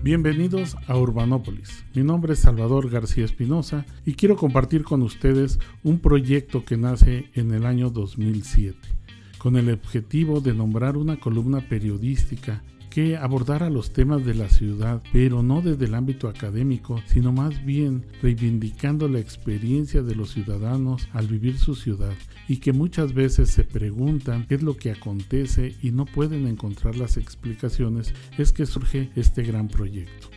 Bienvenidos a Urbanópolis. Mi nombre es Salvador García Espinosa y quiero compartir con ustedes un proyecto que nace en el año 2007, con el objetivo de nombrar una columna periodística que abordara los temas de la ciudad, pero no desde el ámbito académico, sino más bien reivindicando la experiencia de los ciudadanos al vivir su ciudad y que muchas veces se preguntan qué es lo que acontece y no pueden encontrar las explicaciones, es que surge este gran proyecto.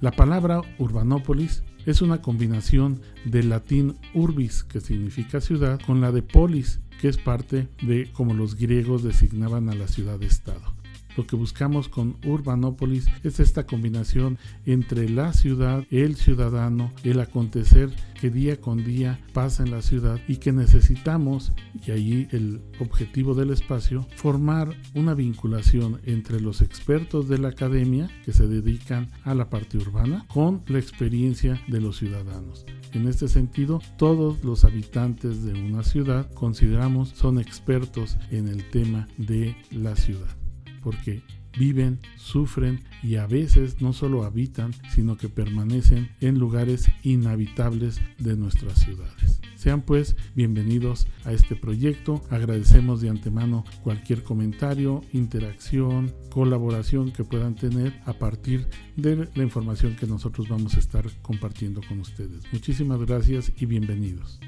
La palabra urbanópolis es una combinación del latín urbis, que significa ciudad, con la de polis, que es parte de como los griegos designaban a la ciudad-estado. Lo que buscamos con Urbanópolis es esta combinación entre la ciudad, el ciudadano, el acontecer que día con día pasa en la ciudad y que necesitamos, y ahí el objetivo del espacio, formar una vinculación entre los expertos de la academia que se dedican a la parte urbana con la experiencia de los ciudadanos. En este sentido, todos los habitantes de una ciudad consideramos son expertos en el tema de la ciudad porque viven, sufren y a veces no solo habitan, sino que permanecen en lugares inhabitables de nuestras ciudades. Sean pues bienvenidos a este proyecto. Agradecemos de antemano cualquier comentario, interacción, colaboración que puedan tener a partir de la información que nosotros vamos a estar compartiendo con ustedes. Muchísimas gracias y bienvenidos.